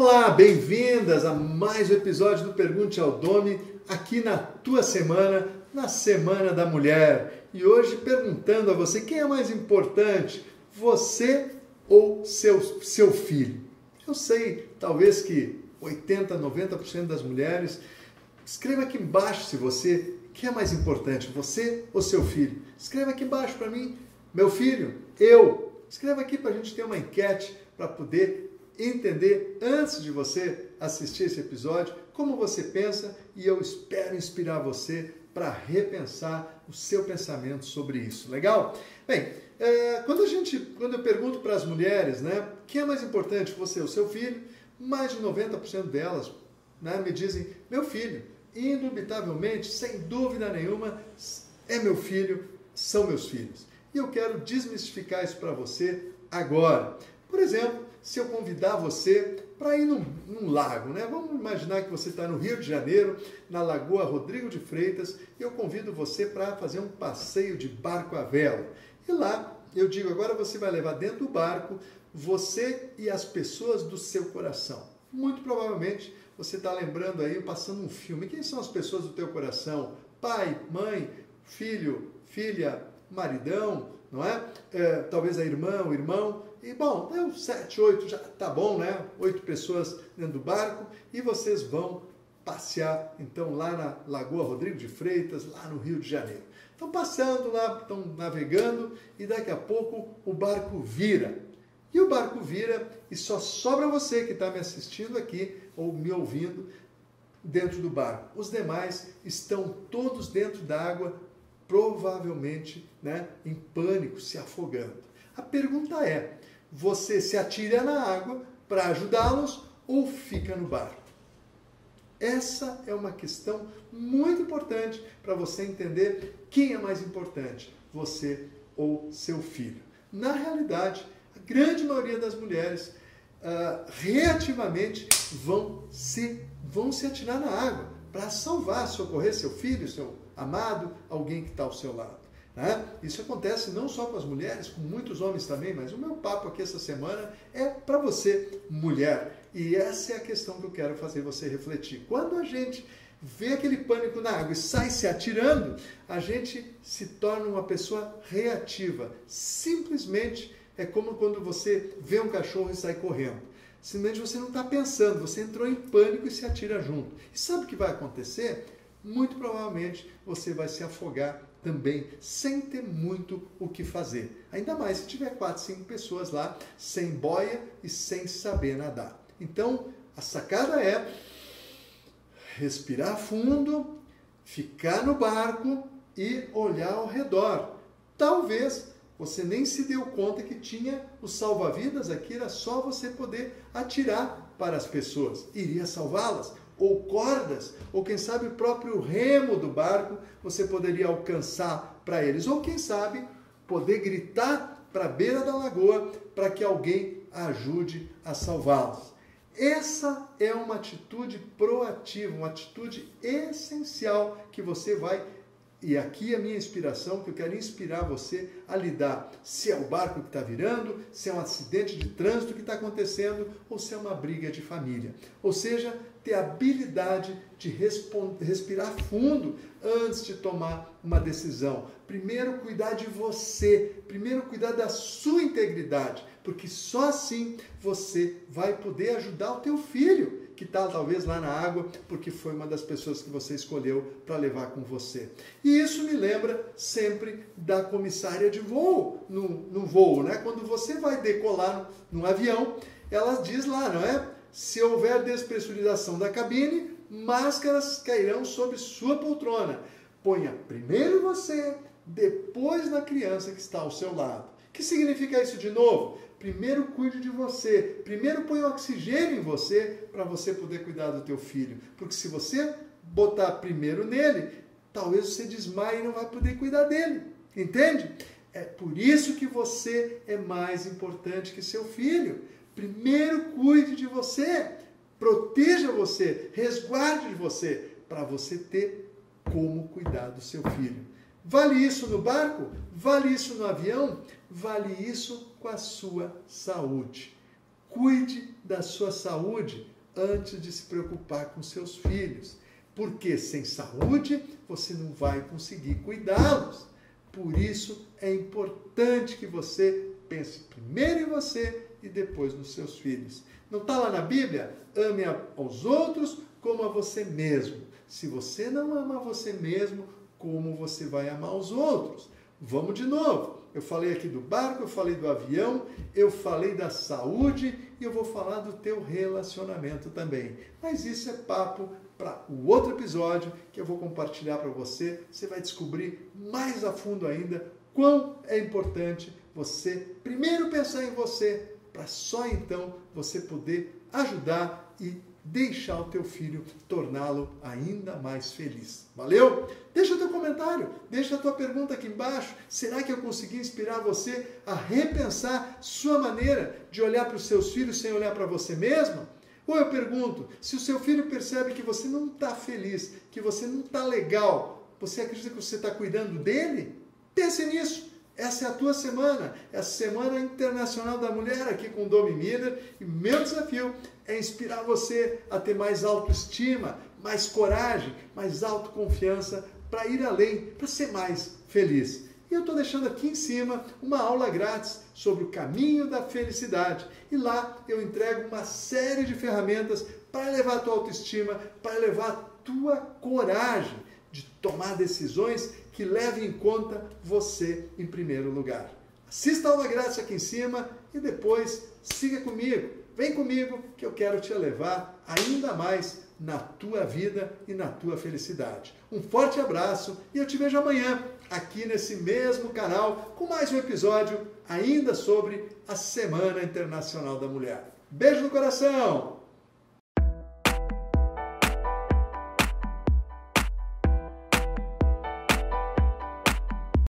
Olá, bem-vindas a mais um episódio do Pergunte ao Domi, aqui na tua semana, na Semana da Mulher. E hoje perguntando a você quem é mais importante, você ou seu, seu filho? Eu sei, talvez que 80, 90% das mulheres. Escreva aqui embaixo se você quem é mais importante, você ou seu filho. Escreva aqui embaixo para mim, meu filho, eu. Escreva aqui para a gente ter uma enquete para poder entender antes de você assistir esse episódio como você pensa e eu espero inspirar você para repensar o seu pensamento sobre isso. Legal? Bem, é, quando a gente, quando eu pergunto para as mulheres, né, quem é mais importante, você ou seu filho, mais de 90% delas né, me dizem meu filho. Indubitavelmente, sem dúvida nenhuma, é meu filho, são meus filhos. E eu quero desmistificar isso para você agora. Por exemplo, se eu convidar você para ir num, num, lago, né? Vamos imaginar que você está no Rio de Janeiro, na Lagoa Rodrigo de Freitas, e eu convido você para fazer um passeio de barco à vela. E lá eu digo, agora você vai levar dentro do barco você e as pessoas do seu coração. Muito provavelmente você está lembrando aí, passando um filme. Quem são as pessoas do teu coração? Pai, mãe, filho, filha, maridão, não é? é talvez a irmã, o irmão. E bom, deu sete, oito, já tá bom, né? Oito pessoas dentro do barco e vocês vão passear então lá na Lagoa Rodrigo de Freitas, lá no Rio de Janeiro. Estão passeando lá, estão navegando e daqui a pouco o barco vira. E o barco vira e só sobra você que está me assistindo aqui ou me ouvindo dentro do barco. Os demais estão todos dentro da água, provavelmente né, em pânico, se afogando. A pergunta é: você se atira na água para ajudá-los ou fica no barco? Essa é uma questão muito importante para você entender quem é mais importante, você ou seu filho. Na realidade, a grande maioria das mulheres uh, reativamente vão se, vão se atirar na água para salvar, socorrer seu filho, seu amado, alguém que está ao seu lado. Né? Isso acontece não só com as mulheres, com muitos homens também, mas o meu papo aqui essa semana é para você, mulher. E essa é a questão que eu quero fazer você refletir. Quando a gente vê aquele pânico na água e sai se atirando, a gente se torna uma pessoa reativa. Simplesmente é como quando você vê um cachorro e sai correndo. Simplesmente você não está pensando, você entrou em pânico e se atira junto. E sabe o que vai acontecer? Muito provavelmente você vai se afogar também sem ter muito o que fazer. Ainda mais se tiver quatro, cinco pessoas lá sem boia e sem saber nadar. Então, a sacada é respirar fundo, ficar no barco e olhar ao redor. Talvez você nem se deu conta que tinha o salva-vidas aqui, era só você poder atirar para as pessoas. Iria salvá-las? Ou cordas, ou quem sabe o próprio remo do barco, você poderia alcançar para eles, ou quem sabe poder gritar para a beira da lagoa para que alguém ajude a salvá-los. Essa é uma atitude proativa, uma atitude essencial que você vai e aqui a minha inspiração, que eu quero inspirar você a lidar. Se é o barco que está virando, se é um acidente de trânsito que está acontecendo, ou se é uma briga de família. Ou seja, ter habilidade de respirar fundo antes de tomar uma decisão. Primeiro, cuidar de você. Primeiro, cuidar da sua integridade. Porque só assim você vai poder ajudar o teu filho que está talvez lá na água, porque foi uma das pessoas que você escolheu para levar com você. E isso me lembra sempre da comissária de voo, no, no voo, né? Quando você vai decolar num avião, ela diz lá, não é? Se houver despressurização da cabine, máscaras cairão sobre sua poltrona. Ponha primeiro você, depois na criança que está ao seu lado. O que significa isso de novo? Primeiro cuide de você. Primeiro põe oxigênio em você para você poder cuidar do teu filho. Porque se você botar primeiro nele, talvez você desmaie e não vai poder cuidar dele. Entende? É por isso que você é mais importante que seu filho. Primeiro cuide de você. Proteja você, resguarde de você, para você ter como cuidar do seu filho. Vale isso no barco? Vale isso no avião? Vale isso com a sua saúde. Cuide da sua saúde antes de se preocupar com seus filhos, porque sem saúde você não vai conseguir cuidá-los. Por isso é importante que você pense primeiro em você e depois nos seus filhos. Não está lá na Bíblia? Ame aos outros como a você mesmo. Se você não ama você mesmo, como você vai amar os outros? Vamos de novo. Eu falei aqui do barco, eu falei do avião, eu falei da saúde e eu vou falar do teu relacionamento também. Mas isso é papo para o outro episódio que eu vou compartilhar para você. Você vai descobrir mais a fundo ainda quão é importante você primeiro pensar em você, para só então você poder ajudar e deixar o teu filho torná-lo ainda mais feliz. Valeu? Deixa o teu comentário, deixa a tua pergunta aqui embaixo. Será que eu consegui inspirar você a repensar sua maneira de olhar para os seus filhos sem olhar para você mesmo? Ou eu pergunto, se o seu filho percebe que você não está feliz, que você não está legal, você acredita que você está cuidando dele? Pense nisso. Essa é a tua semana, é a Semana Internacional da Mulher aqui com Domi Miller e meu desafio é inspirar você a ter mais autoestima, mais coragem, mais autoconfiança para ir além, para ser mais feliz. E eu estou deixando aqui em cima uma aula grátis sobre o caminho da felicidade. E lá eu entrego uma série de ferramentas para elevar a tua autoestima, para elevar a tua coragem de tomar decisões que levem em conta você em primeiro lugar. Assista a aula grátis aqui em cima e depois siga comigo. Vem comigo que eu quero te levar ainda mais na tua vida e na tua felicidade. Um forte abraço e eu te vejo amanhã aqui nesse mesmo canal com mais um episódio ainda sobre a Semana Internacional da Mulher. Beijo no coração!